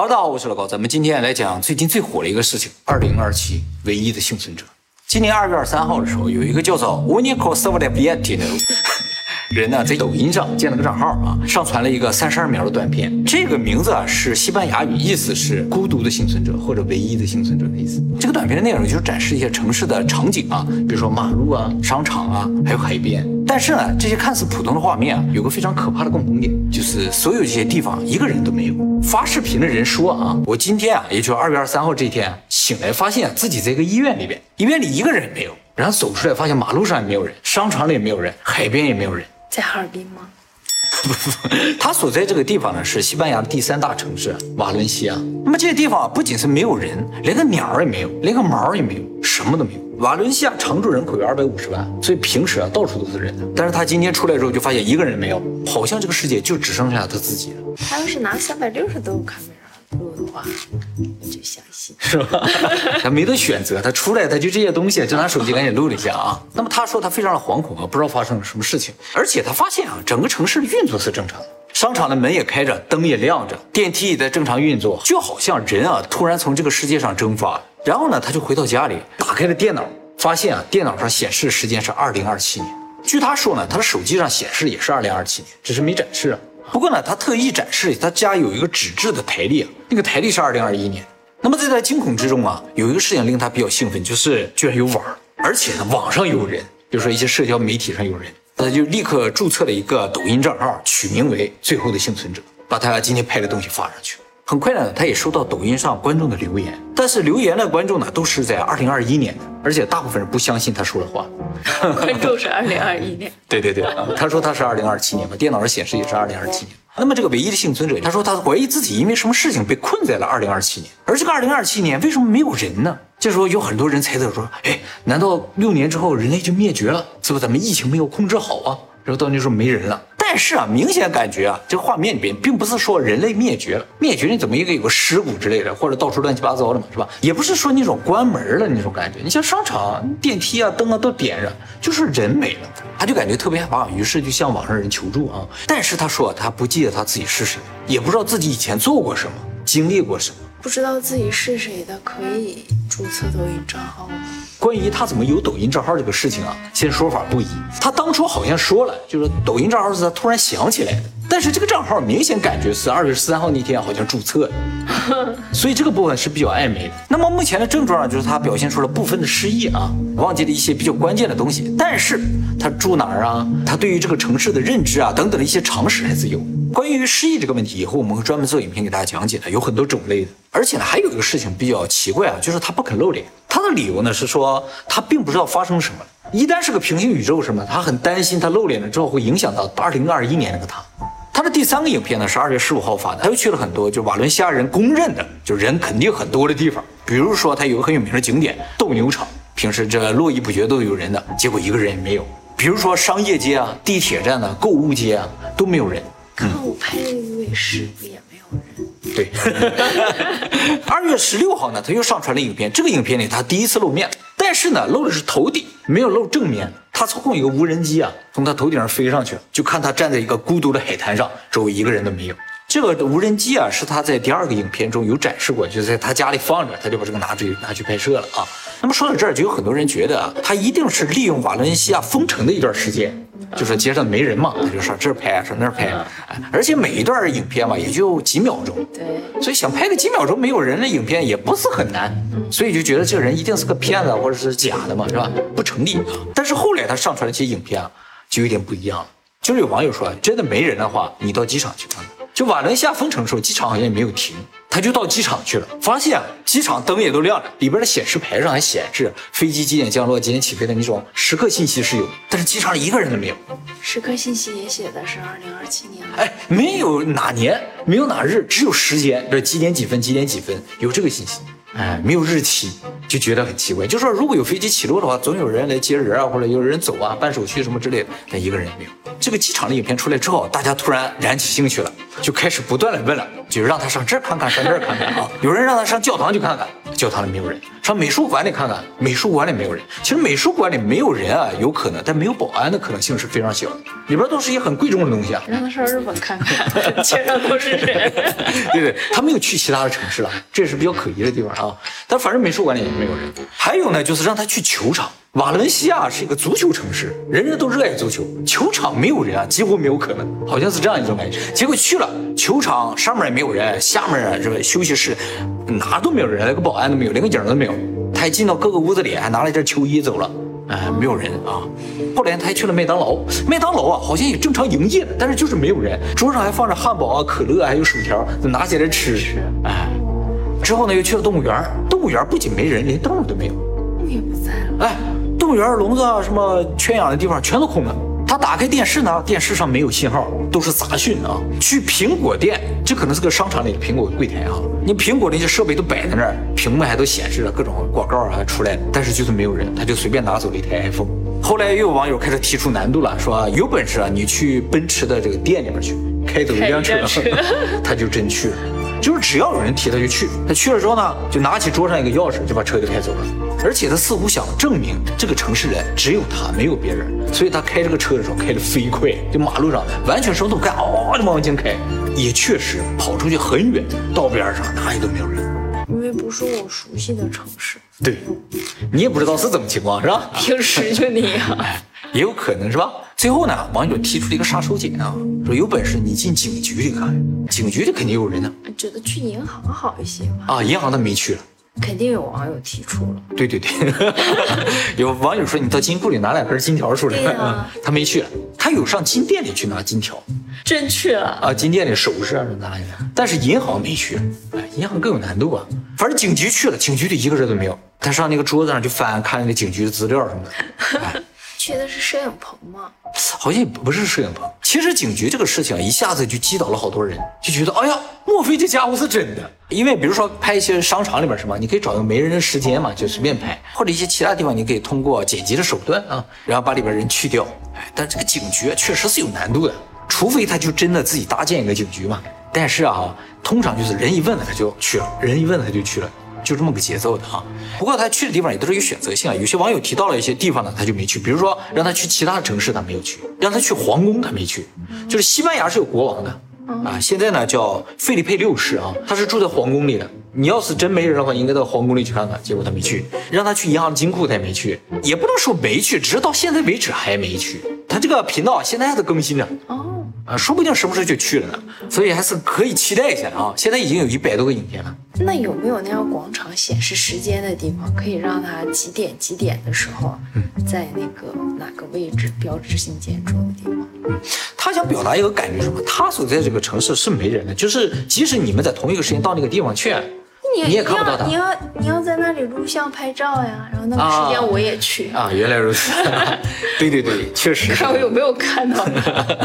哈喽，大家好，我是老高，咱们今天来讲最近最火的一个事情——二零二七唯一的幸存者。今年二月二十三号的时候，有一个叫做 Unico s e r v e b i e t i n o 人呢，在抖音上建了个账号啊，上传了一个三十二秒的短片。这个名字啊是西班牙语，意思是孤独的幸存者或者唯一的幸存者的意思。这个短片的内容就是展示一些城市的场景啊，比如说马路啊、商场啊，还有海边。但是呢，这些看似普通的画面啊，有个非常可怕的共同点，就是所有这些地方一个人都没有。发视频的人说啊，我今天啊，也就是二月二十三号这一天醒来，发现自己在一个医院里边，医院里一个人也没有。然后走出来，发现马路上也没有人，商场里也没有人，海边也没有人。在哈尔滨吗？不不，他所在这个地方呢是西班牙的第三大城市瓦伦西亚。那么这些地方不仅是没有人，连个鸟也没有，连个毛也没有，什么都没有。瓦伦西亚常住人口有二百五十万，所以平时啊到处都是人。但是他今天出来之后就发现一个人没有，好像这个世界就只剩下他自己了。他要是拿三百六十度卡录的话，就相信是吧？他没得选择，他出来他就这些东西，就拿手机赶紧录了一下啊。那么他说他非常的惶恐啊，不知道发生了什么事情，而且他发现啊，整个城市的运作是正常的，商场的门也开着，灯也亮着，电梯也在正常运作，就好像人啊突然从这个世界上蒸发了。然后呢，他就回到家里，打开了电脑，发现啊电脑上显示的时间是二零二七年。据他说呢，他的手机上显示也是二零二七年，只是没展示。不过呢，他特意展示他家有一个纸质的台历，那个台历是二零二一年。那么在他惊恐之中啊，有一个事情令他比较兴奋，就是居然有网，而且呢网上有人，比如说一些社交媒体上有人，他就立刻注册了一个抖音账号，取名为“最后的幸存者”，把他今天拍的东西发上去。很快呢，他也收到抖音上观众的留言，但是留言的观众呢都是在二零二一年的，而且大部分人不相信他说的话。观众是二零二一年，对对对，他说他是二零二七年嘛，电脑上显示也是二零二七年。那么这个唯一的幸存者，他说他怀疑自己因为什么事情被困在了二零二七年，而这个二零二七年为什么没有人呢？这时候有很多人猜测说，哎，难道六年之后人类就灭绝了？是不是咱们疫情没有控制好啊？然后到那时候没人了。但是啊，明显感觉啊，这画面里边并不是说人类灭绝了，灭绝你怎么一个有个尸骨之类的，或者到处乱七八糟的嘛，是吧？也不是说那种关门了那种感觉。你像商场电梯啊、灯啊都点着，就是人没了，他就感觉特别害怕，于是就向网上人求助啊。但是他说他不记得他自己是谁，也不知道自己以前做过什么，经历过什么。不知道自己是谁的可以注册抖音账号吗？关于他怎么有抖音账号这个事情啊，现在说法不一。他当初好像说了，就是抖音账号是他突然想起来的，但是这个账号明显感觉是二月十三号那天好像注册的，所以这个部分是比较暧昧的。那么目前的症状呢，就是他表现出了部分的失忆啊，忘记了一些比较关键的东西，但是他住哪儿啊，他对于这个城市的认知啊等等的一些常识还是有。关于失忆这个问题，以后我们会专门做影片给大家讲解的，有很多种类的。而且呢，还有一个事情比较奇怪啊，就是他不肯露脸。他的理由呢是说，他并不知道发生什么了。一旦是个平行宇宙什么，他很担心他露脸了之后会影响到二零二一年那个他。他的第三个影片呢是二月十五号发的，他又去了很多就瓦伦西亚人公认的就人肯定很多的地方，比如说他有个很有名的景点斗牛场，平时这络绎不绝都有人的，结果一个人也没有。比如说商业街啊、地铁站啊、购物街啊都没有人。看我拍的卫视不也没有人？对，二月十六号呢，他又上传了影片。这个影片里，他第一次露面，但是呢，露的是头顶，没有露正面。他操控一个无人机啊，从他头顶上飞上去，就看他站在一个孤独的海滩上，周围一个人都没有。这个无人机啊，是他在第二个影片中有展示过，就在他家里放着，他就把这个拿去拿去拍摄了啊。那么说到这儿，就有很多人觉得啊，他一定是利用瓦伦西亚封城的一段时间。就是街上没人嘛，他就上这儿拍，上那儿拍，而且每一段影片嘛也就几秒钟，对，所以想拍个几秒钟没有人的影片也不是很难，所以就觉得这个人一定是个骗子或者是假的嘛，是吧？不成立。但是后来他上传的这些影片啊，就有点不一样了。就是有网友说，真的没人的话，你到机场去看看。就瓦伦西亚封城的时候，机场好像也没有停，他就到机场去了，发现机场灯也都亮着，里边的显示牌上还显示飞机几点降落、几点起飞的那种时刻信息是有，但是机场里一个人都没有。时刻信息也写的是二零二七年，哎，没有哪年，没有哪日，只有时间，这几点几分，几点几分有这个信息。哎，没有日期，就觉得很奇怪。就说如果有飞机起落的话，总有人来接人啊，或者有人走啊，办手续什么之类的，但一个人也没有。这个机场的影片出来之后，大家突然燃起兴趣了，就开始不断的问了，就让他上这儿看看，上这儿看看啊。有人让他上教堂去看看，教堂里没有人。上美术馆里看看，美术馆里没有人。其实美术馆里没有人啊，有可能，但没有保安的可能性是非常小的。里边都是一些很贵重的东西啊。让他上日本看看，街上都是人。对对，他没有去其他的城市了，这也是比较可疑的地方啊。但反正美术馆里也没有人。还有呢，就是让他去球场。瓦伦西亚是一个足球城市，人人都热爱足球，球场没有人啊，几乎没有可能，好像是这样一种感觉。结果去了球场，上面也没有人，下面啊这个休息室哪都没有人，连个保安都没有，连个影都没有。他还进到各个屋子里，还拿了一件球衣走了，哎，没有人啊。后来他还去了麦当劳，麦当劳啊好像也正常营业的，但是就是没有人，桌上还放着汉堡啊、可乐啊，还有薯条，拿起来吃。哎，之后呢又去了动物园，动物园不仅没人，连动物都没有，动物也不在了。哎。动物园笼子啊，什么圈养的地方全都空了。他打开电视呢，电视上没有信号，都是杂讯啊。去苹果店，这可能是个商场里的苹果柜台啊。你苹果那些设备都摆在那儿，屏幕还都显示着各种广告啊出来，但是就是没有人，他就随便拿走了一台 iPhone。后来又有网友开始提出难度了，说啊有本事啊，你去奔驰的这个店里面去开走一辆车，他就真去了。就是只要有人提，他就去。他去了之后呢，就拿起桌上一个钥匙，就把车给开走了。而且他似乎想证明这个城市人只有他，没有别人。所以他开这个车的时候开得飞快，就马路上完全什么都不干，哦就往前开。也确实跑出去很远，道边上哪里都没有人。因为不是我熟悉的城市。对，你也不知道是怎么情况是吧？平时就那样。也有可能是吧？最后呢，网友提出了一个杀手锏啊，说有本事你进警局里看，警局里肯定有人呢。觉得去银行好一些吧？啊，银行他没去了。肯定有网友提出了。对对对，有网友说你到金库里拿两根金条出来，他没去，他有上金店里去拿金条，真去了啊？金店里首饰啊拿一个，但是银行没去，哎，银行更有难度啊。反正警局去了，警局里一个人都没有，他上那个桌子上就翻看那个警局的资料什么的。去的是摄影棚吗？好像也不是摄影棚。其实警局这个事情一下子就击倒了好多人，就觉得哎呀，莫非这家伙是真的？因为比如说拍一些商场里边什么，你可以找个没人的时间嘛，就随便拍；或者一些其他地方，你可以通过剪辑的手段啊，然后把里边人去掉。哎，但这个警局确实是有难度的，除非他就真的自己搭建一个警局嘛。但是啊，通常就是人一问了他就去了，人一问了他就去了。就这么个节奏的啊，不过他去的地方也都是有选择性啊。有些网友提到了一些地方呢，他就没去，比如说让他去其他的城市，他没有去；让他去皇宫，他没去。就是西班牙是有国王的啊，现在呢叫费利佩六世啊，他是住在皇宫里的。你要是真没人的话，应该到皇宫里去看看。结果他没去，让他去银行金库，他也没去，也不能说没去，只是到现在为止还没去。他这个频道现在还在更新着。啊，说不定什么时候就去了呢，所以还是可以期待一下啊！现在已经有一百多个影片了。那有没有那样广场显示时间的地方，可以让他几点几点的时候，在那个哪个位置标志性建筑的地方？嗯，他想表达一个感觉什么？他所在这个城市是没人的，就是即使你们在同一个时间到那个地方去。你也看不到他，你要你要在那里录像拍照呀，然后那个时间我也去啊。原来如此，对对对，确实。看我有没有看到？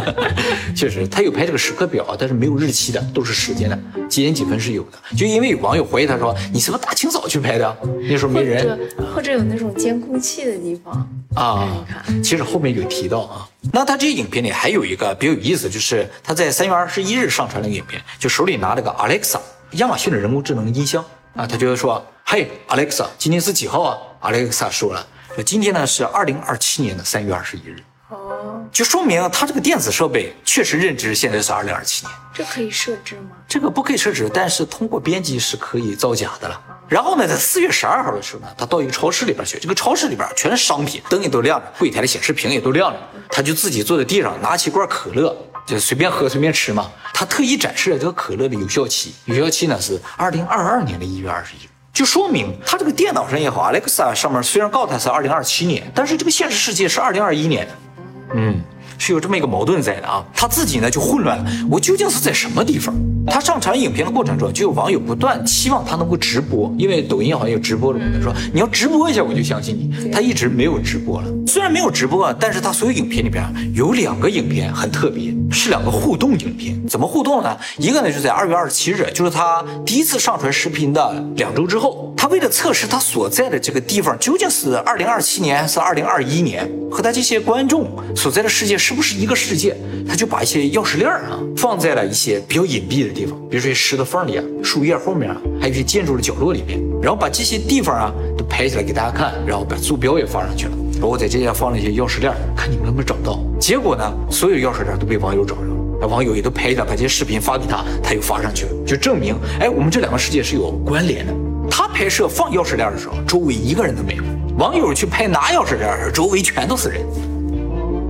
确实，他有拍这个时刻表，但是没有日期的，都是时间的，几点几分是有的。就因为有网友怀疑他说，你是不是大清早去拍的？那时候没人，或者有那种监控器的地方啊。看看，其实后面有提到啊。那他这些影片里还有一个比较有意思，就是他在三月二十一日上传了个影片，就手里拿了个 Alexa。亚马逊的人工智能音箱啊，他就说：“嘿，Alexa，今天是几号啊？”Alexa 说了：“说今天呢是二零二七年的三月二十一日。”哦，就说明他这个电子设备确实认知现在是二零二七年。这可以设置吗？这个不可以设置，但是通过编辑是可以造假的了。然后呢，在四月十二号的时候呢，他到一个超市里边去，这个超市里边全是商品，灯也都亮着，柜台的显示屏也都亮着，他就自己坐在地上，拿起罐可乐。就随便喝随便吃嘛，他特意展示了这个可乐的有效期，有效期呢是二零二二年的一月二十一。日，就说明他这个电脑上也好，Alexa 上面虽然告诉他是二零二七年，但是这个现实世界是二零二一年，嗯。是有这么一个矛盾在的啊，他自己呢就混乱了，我究竟是在什么地方？他上传影片的过程中，就有网友不断期望他能够直播，因为抖音好像有直播的功能，说你要直播一下我就相信你，他一直没有直播了。虽然没有直播，但是他所有影片里边有两个影片很特别，是两个互动影片。怎么互动呢？一个呢就在二月二十七日，就是他第一次上传视频的两周之后，他为了测试他所在的这个地方究竟是二零二七年还是二零二一年，和他这些观众所在的世界是不是一个世界，他就把一些钥匙链啊放在了一些比较隐蔽的地方，比如说石头缝里啊、树叶后面啊，还有一些建筑的角落里面，然后把这些地方啊都拍起来给大家看，然后把坐标也放上去了。然后在这些放了一些钥匙链，看你们能不能找到。结果呢，所有钥匙链都被网友找着了，网友也都拍下，把这些视频发给他，他又发上去了，就证明，哎，我们这两个世界是有关联的。他拍摄放钥匙链的时候，周围一个人都没有；网友去拍拿钥匙链的时候，周围全都是人。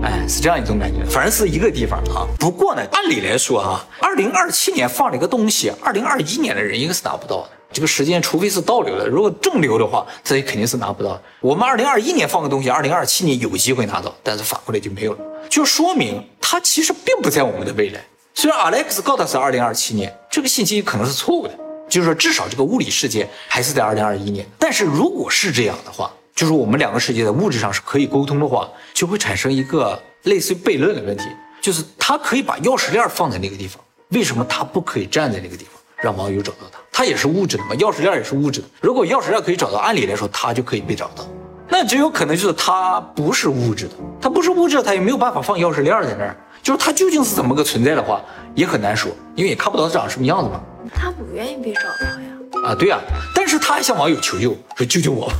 哎，是这样一种感觉，反正是一个地方啊。不过呢，按理来说啊，二零二七年放了一个东西，二零二一年的人应该是拿不到的。这个时间，除非是倒流的，如果正流的话，这肯定是拿不到。我们二零二一年放个东西，二零二七年有机会拿到，但是反过来就没有了，就说明它其实并不在我们的未来。虽然 Alex 告诉是二零二七年，这个信息可能是错误的，就是说至少这个物理世界还是在二零二一年。但是如果是这样的话，就是我们两个世界在物质上是可以沟通的话，就会产生一个类似于悖论的问题，就是他可以把钥匙链放在那个地方，为什么他不可以站在那个地方？让网友找到他？他也是物质的嘛，钥匙链也是物质的。如果钥匙链可以找到，按理来说他就可以被找到。那只有可能就是他不是物质的，他不是物质，他也没有办法放钥匙链在那儿。就是他究竟是怎么个存在的话，也很难说，因为也看不到他长什么样子嘛。他不愿意被找到呀。啊，对呀，但是他还向网友求救，说救救我。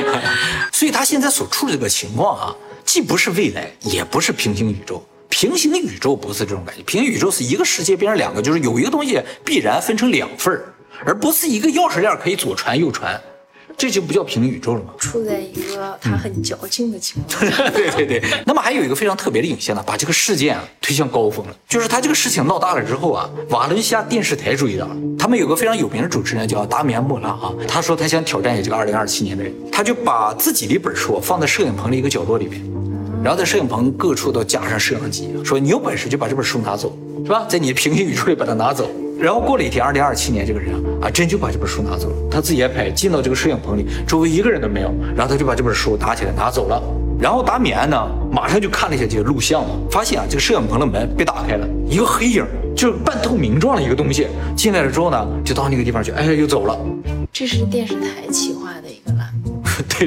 所以他现在所处的这个情况啊，既不是未来，也不是平行宇宙。平行宇宙不是这种感觉，平行宇宙是一个世界变成两个，就是有一个东西必然分成两份儿，而不是一个钥匙链可以左传右传，这就不叫平行宇宙了吗？处在一个他很矫情的情况。对对对。那么还有一个非常特别的影像呢，把这个事件啊推向高峰了，就是他这个事情闹大了之后啊，瓦伦西亚电视台注意到了，他们有个非常有名的主持人叫达米安·莫拉啊，他说他想挑战一下这个二零二七年的人，他就把自己的一本书放在摄影棚的一个角落里面。然后在摄影棚各处都加上摄像机，说你有本事就把这本书拿走，是吧？在你的平行宇宙里把它拿走。然后过了一天，二零二七年这个人啊啊，真就把这本书拿走了。他自己也拍，进到这个摄影棚里，周围一个人都没有。然后他就把这本书拿起来拿走了。然后达米安呢，马上就看了一下这个录像嘛，发现啊，这个摄影棚的门被打开了，一个黑影，就是半透明状的一个东西进来了之后呢，就到那个地方去，哎，又走了。这是电视台请。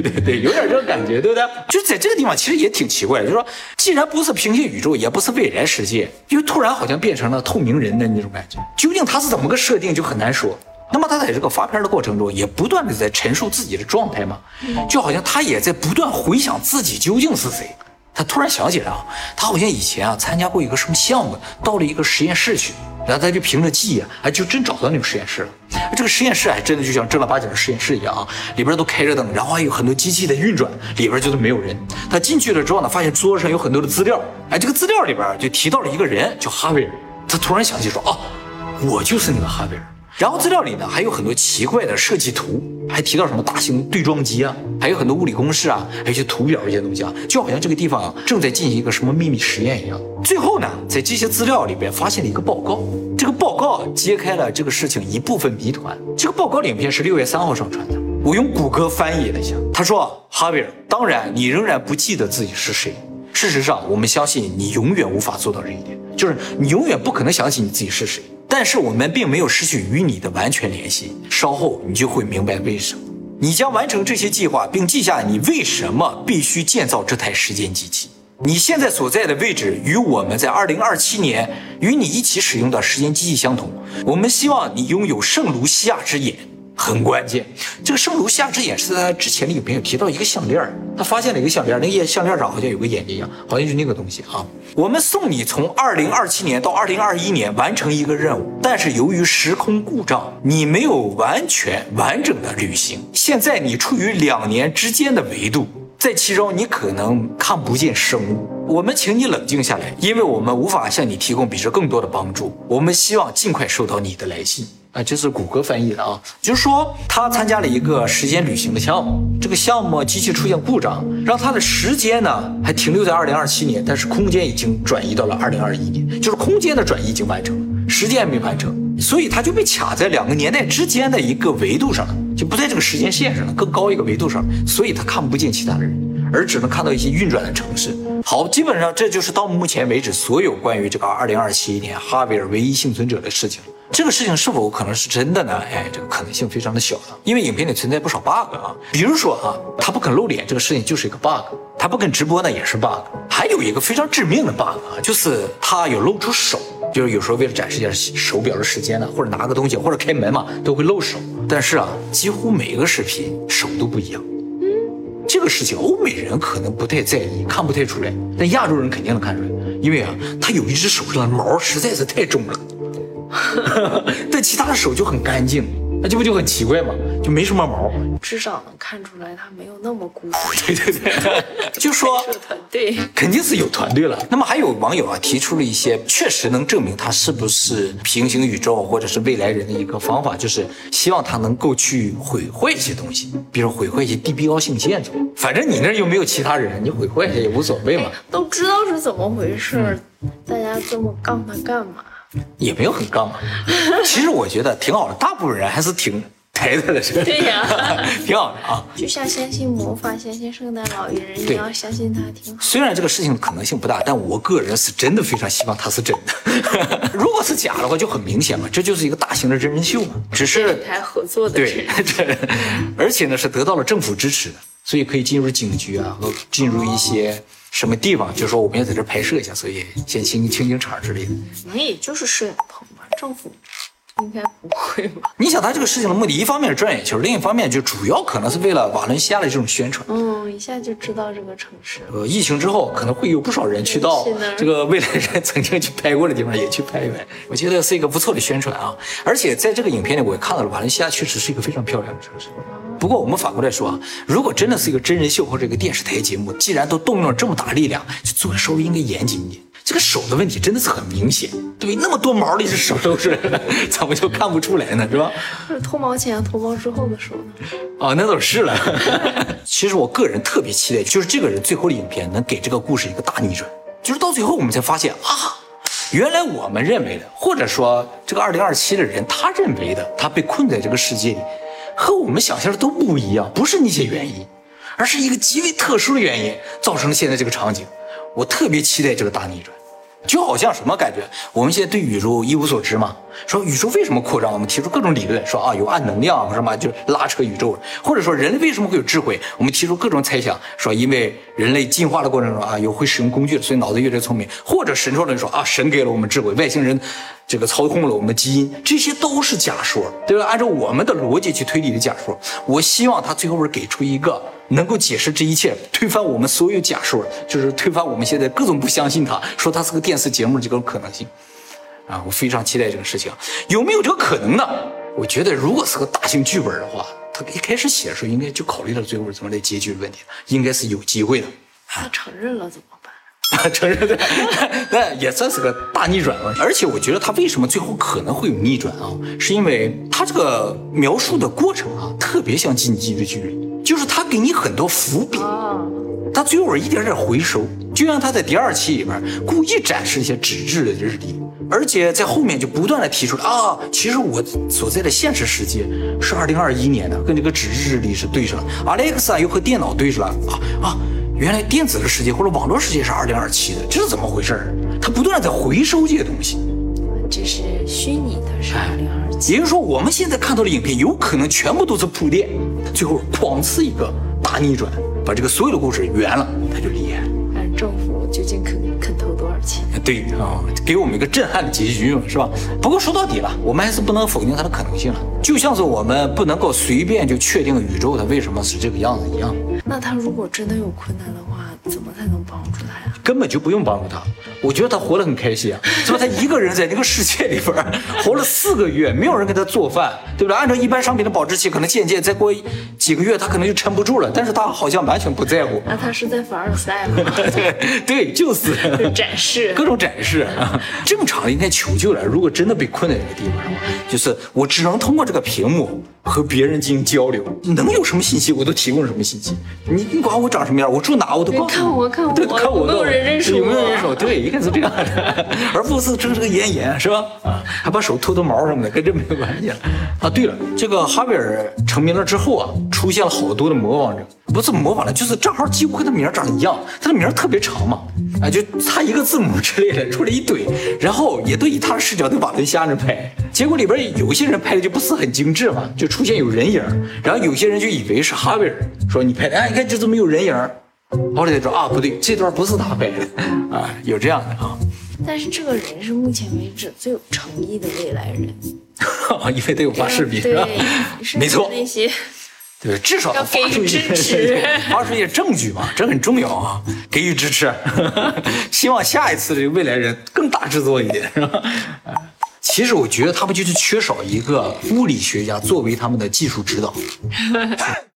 对对对，有点这个感觉，对不对？就在这个地方，其实也挺奇怪的，就是说，既然不是平行宇宙，也不是未来世界，又突然好像变成了透明人的那种感觉。究竟他是怎么个设定，就很难说。那么他在这个发片的过程中，也不断的在陈述自己的状态嘛，就好像他也在不断回想自己究竟是谁。他突然想起来啊，他好像以前啊参加过一个什么项目，到了一个实验室去。然后他就凭着记忆啊，就真找到那个实验室了。这个实验室还真的就像正儿八经的实验室一样啊，里边都开着灯，然后还有很多机器在运转，里边就是没有人。他进去了之后呢，发现桌子上有很多的资料，哎，这个资料里边就提到了一个人叫哈维尔。他突然想起说，哦，我就是那个哈维尔。然后资料里呢还有很多奇怪的设计图，还提到什么大型对撞机啊，还有很多物理公式啊，还有一些图表一些东西啊，就好像这个地方正在进行一个什么秘密实验一样。最后呢，在这些资料里边发现了一个报告，这个报告揭开了这个事情一部分谜团。这个报告影片是六月三号上传的，我用谷歌翻译了一下，他说：“哈维尔，当然你仍然不记得自己是谁。事实上，我们相信你永远无法做到这一点，就是你永远不可能想起你自己是谁。”但是我们并没有失去与你的完全联系，稍后你就会明白为什么。你将完成这些计划，并记下你为什么必须建造这台时间机器。你现在所在的位置与我们在二零二七年与你一起使用的时间机器相同。我们希望你拥有圣卢西亚之眼。很关键，这个圣卢夏之眼是在之前的影片有提到一个项链他发现了一个项链那个项链上好像有个眼睛一样，好像就那个东西啊。我们送你从二零二七年到二零二一年完成一个任务，但是由于时空故障，你没有完全完整的旅行。现在你处于两年之间的维度，在其中你可能看不见生物。我们请你冷静下来，因为我们无法向你提供比这更多的帮助。我们希望尽快收到你的来信。啊，这是谷歌翻译的啊，就是说他参加了一个时间旅行的项目，这个项目机器出现故障，让他的时间呢还停留在二零二七年，但是空间已经转移到了二零二一年，就是空间的转移已经完成，时间还没完成，所以他就被卡在两个年代之间的一个维度上，就不在这个时间线上了，更高一个维度上，所以他看不见其他的人。而只能看到一些运转的城市。好，基本上这就是到目前为止所有关于这个二零二七年哈维尔唯一幸存者的事情。这个事情是否可能是真的呢？哎，这个可能性非常的小的，因为影片里存在不少 bug 啊。比如说啊，他不肯露脸这个事情就是一个 bug，他不肯直播呢也是 bug。还有一个非常致命的 bug 啊，就是他有露出手，就是有时候为了展示一下手表的时间呢，或者拿个东西，或者开门嘛，都会露手。但是啊，几乎每一个视频手都不一样。这个事情欧美人可能不太在意，看不太出来，但亚洲人肯定能看出来，因为啊，他有一只手上的毛实在是太重了。但其他的手就很干净，那这不就很奇怪吗？就没什么毛，至少能看出来他没有那么孤独。对 对对，就说团队肯定是有团队了。那么还有网友啊提出了一些确实能证明他是不是平行宇宙或者是未来人的一个方法，就是希望他能够去毁坏一些东西，比如毁坏一些地标性建筑。反正你那儿又没有其他人，你毁坏一下也无所谓嘛。都知道是怎么回事，大家这么杠他干嘛？也没有很杠啊，其实我觉得挺好的，大部分人还是挺抬的的，对呀，挺好的啊。就像相信魔法、相信圣诞老人一样，相信他挺好。虽然这个事情可能性不大，但我个人是真的非常希望它是真的。如果是假的话，就很明显嘛，这就是一个大型的真人秀嘛。只是台合作的对对，而且呢是得到了政府支持的，所以可以进入警局啊和进入一些。什么地方？就是说我们要在这拍摄一下，所以先清清清场之类的。可能也就是摄影棚吧，政府应该不会吧？你想，他这个事情的目的，一方面是赚眼球，另一方面就主要可能是为了瓦伦西亚的这种宣传。嗯，一下就知道这个城市。呃，疫情之后，可能会有不少人去到这个未来人曾经去拍过的地方，也去拍一拍。我觉得是一个不错的宣传啊！而且在这个影片里，我也看到了瓦伦西亚确实是一个非常漂亮的城市。不过我们反过来说啊，如果真的是一个真人秀或者一个电视台节目，既然都动用了这么大力量，就做的稍微应该严谨一点。这个手的问题真的是很明显，对，那么多毛的这手都是，怎么就看不出来呢？是吧？是脱毛前、脱毛之后的手呢？哦，那倒是了。其实我个人特别期待，就是这个人最后的影片能给这个故事一个大逆转，就是到最后我们才发现啊，原来我们认为的，或者说这个二零二七的人他认为的，他被困在这个世界里。和我们想象的都不一样，不是那些原因，而是一个极为特殊的原因造成了现在这个场景。我特别期待这个大逆转。就好像什么感觉？我们现在对宇宙一无所知嘛。说宇宙为什么扩张？我们提出各种理论，说啊有暗能量什么，就拉扯宇宙。或者说人类为什么会有智慧？我们提出各种猜想，说因为人类进化的过程中啊有会使用工具，所以脑子越来越聪明。或者神说论说啊神给了我们智慧，外星人这个操控了我们的基因，这些都是假说，对吧？按照我们的逻辑去推理的假说。我希望他最后是给出一个。能够解释这一切，推翻我们所有假说，就是推翻我们现在各种不相信他，说他是个电视节目这种可能性，啊，我非常期待这个事情，有没有这个可能呢？我觉得如果是个大型剧本的话，他一开始写的时候应该就考虑到最后怎么来结局的问题，应该是有机会的。他承认了怎么办？承认对，那也算是个大逆转了。而且我觉得他为什么最后可能会有逆转啊？是因为他这个描述的过程啊，特别像进击的巨人。给你很多伏笔，他最后一点点回收，就像他在第二期里边故意展示一些纸质的日历，而且在后面就不断的提出来啊，其实我所在的现实世界是二零二一年的，跟这个纸质日历是对上了，Alexa 又和电脑对上了啊啊，原来电子的世界或者网络世界是二零二七的，这是怎么回事他不断的在回收这些东西，这是虚拟的，是二零二七，也就是说我们现在看到的影片有可能全部都是铺垫。最后哐呲一个大逆转，把这个所有的故事圆了，他就厉害。看政府究竟肯肯投多少钱？对啊，给我们一个震撼的结局嘛，是吧？不过说到底了，我们还是不能否定它的可能性了。就像是我们不能够随便就确定宇宙它为什么是这个样子一样。那他如果真的有困难的话，怎么才能帮助他呀？根本就不用帮助他。我觉得他活得很开心啊，是吧？他一个人在那个世界里边 活了四个月，没有人给他做饭，对不对？按照一般商品的保质期，可能渐渐再过几个月，他可能就撑不住了。但是他好像完全不在乎。那他是在凡尔赛吗？对 对，就是 展示各种展示。正常应该求救了。如果真的被困在这个地方，就是我只能通过这个屏幕。和别人进行交流，能有什么信息我都提供什么信息。你你管我长什么样，我住哪我都告诉你。看我看我，对，看我没有人认识我，有没有人认识我？对，应该是这样的，而不是睁着个眼眼是吧？啊，还把手偷偷毛什么的，跟这没有关系了。啊，对了，这个哈维尔成名了之后啊，出现了好多的模仿者，不是模仿了，就是账号几乎跟他名长得一样，他的名特别长嘛，啊，就差一个字母之类的，出来一堆，然后也都以他的视角在瓦伦西亚那拍，结果里边有些人拍的就不是很精致嘛，就出现有人影，然后有些人就以为是哈维尔，说你拍的，哎，你看就这么有人影？后来才说啊，不对，这段不是他拍的啊，有这样的啊，但是这个人是目前为止最有诚意的未来人，因为得有发视频，对，没错，那些对，至少要给予支持 发出一些证据嘛，这很重要啊，给予支持。希望下一次这个未来人更大制作一点，是吧？哎其实我觉得他们就是缺少一个物理学家作为他们的技术指导。